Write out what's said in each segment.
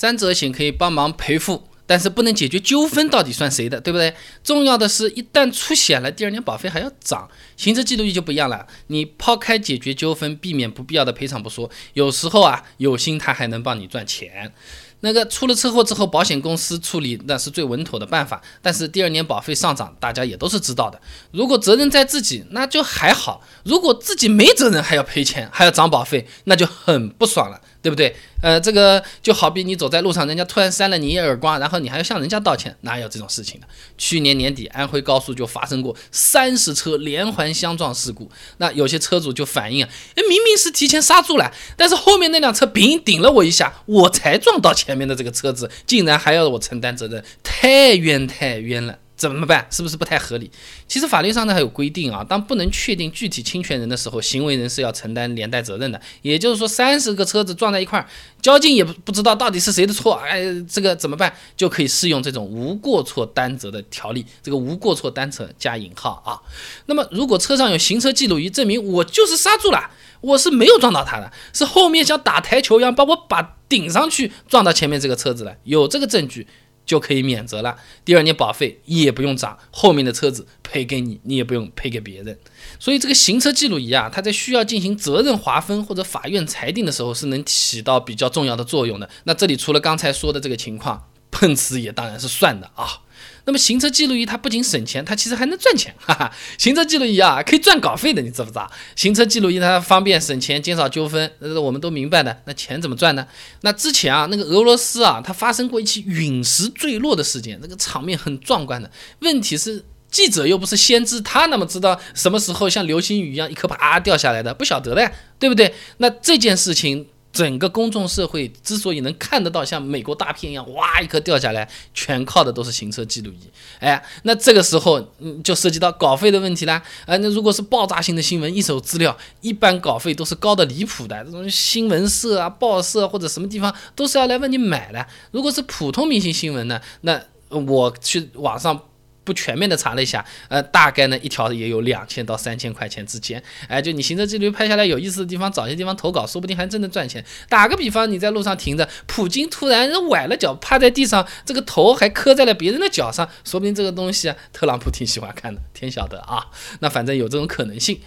三者险可以帮忙赔付。但是不能解决纠纷，到底算谁的，对不对？重要的是一旦出险了，第二年保费还要涨。行车记录仪就不一样了，你抛开解决纠纷、避免不必要的赔偿不说，有时候啊，有心他还能帮你赚钱。那个出了车祸之后，保险公司处理那是最稳妥的办法。但是第二年保费上涨，大家也都是知道的。如果责任在自己，那就还好；如果自己没责任，还要赔钱，还要涨保费，那就很不爽了。对不对？呃，这个就好比你走在路上，人家突然扇了你一耳光，然后你还要向人家道歉，哪有这种事情的？去年年底，安徽高速就发生过三十车连环相撞事故，那有些车主就反映啊，哎，明明是提前刹住了，但是后面那辆车顶顶了我一下，我才撞到前面的这个车子，竟然还要我承担责任，太冤太冤了。怎么办？是不是不太合理？其实法律上呢还有规定啊，当不能确定具体侵权人的时候，行为人是要承担连带责任的。也就是说，三十个车子撞在一块儿，交警也不不知道到底是谁的错，哎，这个怎么办？就可以适用这种无过错担责的条例。这个无过错担责加引号啊。那么，如果车上有行车记录仪证明我就是刹住了，我是没有撞到他的，是后面像打台球一样把我把顶上去撞到前面这个车子了，有这个证据。就可以免责了，第二年保费也不用涨，后面的车子赔给你，你也不用赔给别人。所以这个行车记录仪啊，它在需要进行责任划分或者法院裁定的时候，是能起到比较重要的作用的。那这里除了刚才说的这个情况，碰瓷也当然是算的啊。那么行车记录仪它不仅省钱，它其实还能赚钱，哈哈。行车记录仪啊，可以赚稿费的，你知不知道？行车记录仪它方便省钱，减少纠纷，呃，我们都明白的。那钱怎么赚呢？那之前啊，那个俄罗斯啊，它发生过一起陨石坠落的事件，那个场面很壮观的。问题是记者又不是先知，他那么知道什么时候像流星雨一样一颗啪掉下来的？不晓得的，对不对？那这件事情。整个公众社会之所以能看得到像美国大片一样，哇，一颗掉下来，全靠的都是行车记录仪。哎，那这个时候，嗯，就涉及到稿费的问题啦。啊，那如果是爆炸性的新闻，一手资料，一般稿费都是高的离谱的。这种新闻社啊、报社或者什么地方都是要来问你买的。如果是普通明星新闻呢，那我去网上。不全面的查了一下，呃，大概呢一条也有两千到三千块钱之间。哎，就你行车记录拍下来有意思的地方，找些地方投稿，说不定还真的赚钱。打个比方，你在路上停着，普京突然崴了脚，趴在地上，这个头还磕在了别人的脚上，说不定这个东西啊，特朗普挺喜欢看的，天晓得啊。那反正有这种可能性。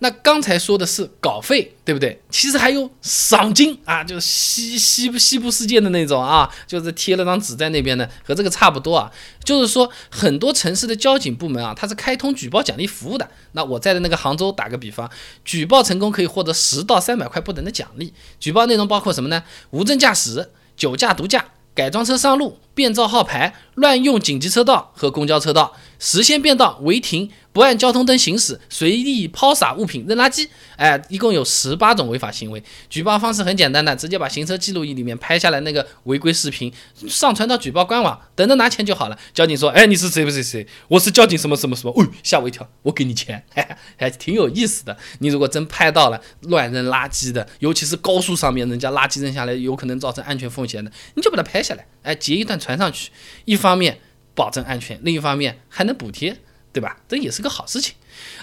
那刚才说的是稿费，对不对？其实还有赏金啊，就是西西部西部世界的那种啊，就是贴了张纸在那边的，和这个差不多啊。就是说，很多城市的交警部门啊，它是开通举报奖励服务的。那我在的那个杭州，打个比方，举报成功可以获得十到三百块不等的奖励。举报内容包括什么呢？无证驾驶、酒驾、毒驾、改装车上路、变造号牌、乱用紧急车道和公交车道、实线变道、违停。不按交通灯行驶、随意抛洒物品、扔垃圾，哎，一共有十八种违法行为。举报方式很简单的，直接把行车记录仪里面拍下来那个违规视频，上传到举报官网，等着拿钱就好了。交警说：“哎，你是谁？不谁谁？我是交警什么什么什么？”哦，吓我一跳，我给你钱，还挺有意思的。你如果真拍到了乱扔垃圾的，尤其是高速上面人家垃圾扔下来有可能造成安全风险的，你就把它拍下来，哎，截一段传上去，一方面保证安全，另一方面还能补贴。对吧？这也是个好事情。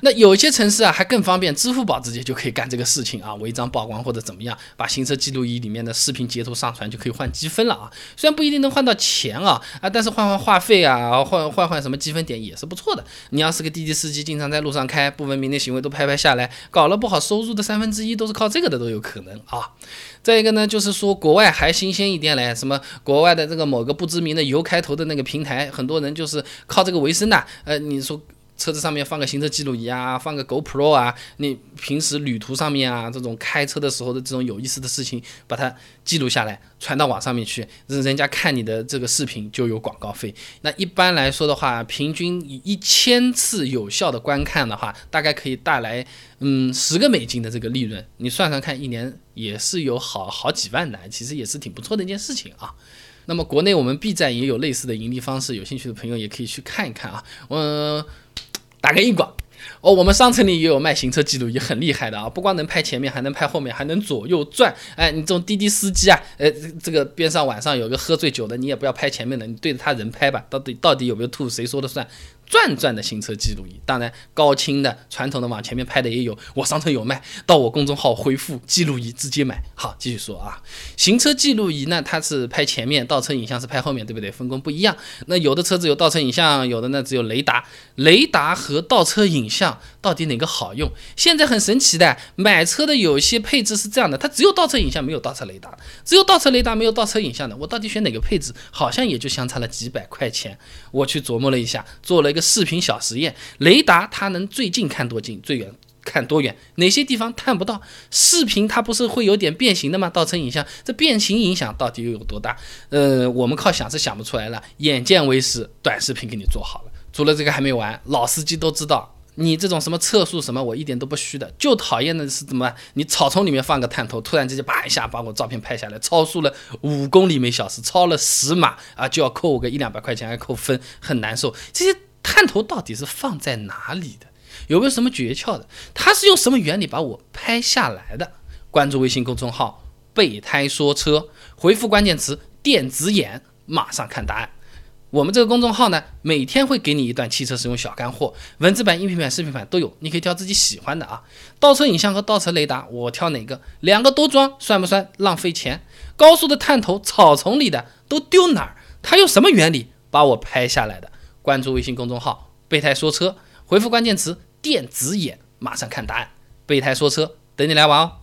那有些城市啊，还更方便，支付宝直接就可以干这个事情啊，违章曝光或者怎么样，把行车记录仪里面的视频截图上传就可以换积分了啊。虽然不一定能换到钱啊啊，但是换换话费啊，换换换什么积分点也是不错的。你要是个滴滴司机，经常在路上开，不文明的行为都拍拍下来，搞了不好，收入的三分之一都是靠这个的都有可能啊。再一个呢，就是说国外还新鲜一点嘞，什么国外的这个某个不知名的油开头的那个平台，很多人就是靠这个为生的。呃，你说。车子上面放个行车记录仪啊，放个 GoPro 啊，你平时旅途上面啊，这种开车的时候的这种有意思的事情，把它记录下来，传到网上面去，人人家看你的这个视频就有广告费。那一般来说的话，平均一千次有效的观看的话，大概可以带来嗯十个美金的这个利润。你算算看，一年也是有好好几万的，其实也是挺不错的一件事情啊。那么国内我们 B 站也有类似的盈利方式，有兴趣的朋友也可以去看一看啊。嗯。打个硬广哦，我们商城里也有卖行车记录仪，很厉害的啊！不光能拍前面，还能拍后面，还能左右转。哎，你这种滴滴司机啊，呃，这个边上晚上有个喝醉酒的，你也不要拍前面的，你对着他人拍吧，到底到底有没有吐，谁说了算？转转的行车记录仪，当然高清的、传统的往前面拍的也有，我商城有卖，到我公众号回复记录仪直接买。好，继续说啊，行车记录仪呢，它是拍前面，倒车影像是拍后面，对不对？分工不一样。那有的车子有倒车影像，有的呢只有雷达。雷达和倒车影像到底哪个好用？现在很神奇的，买车的有些配置是这样的，它只有倒车影像，没有倒车雷达，只有倒车雷达，没有倒车影像的，我到底选哪个配置？好像也就相差了几百块钱。我去琢磨了一下，做了一个。视频小实验，雷达它能最近看多近，最远看多远？哪些地方看不到？视频它不是会有点变形的吗？倒车影像这变形影响到底又有多大？呃，我们靠想是想不出来了。眼见为实，短视频给你做好了。除了这个还没完，老司机都知道，你这种什么测速什么，我一点都不虚的。就讨厌的是怎么？你草丛里面放个探头，突然之间叭一下把我照片拍下来，超速了五公里每小时，超了十码啊，就要扣我个一两百块钱，还扣分，很难受。这些。探头到底是放在哪里的？有没有什么诀窍的？它是用什么原理把我拍下来的？关注微信公众号“备胎说车”，回复关键词“电子眼”，马上看答案。我们这个公众号呢，每天会给你一段汽车使用小干货，文字版、音频版、视频版都有，你可以挑自己喜欢的啊。倒车影像和倒车雷达，我挑哪个？两个都装算不算浪费钱？高速的探头、草丛里的都丢哪儿？它用什么原理把我拍下来的？关注微信公众号“备胎说车”，回复关键词“电子眼”，马上看答案。备胎说车，等你来玩哦。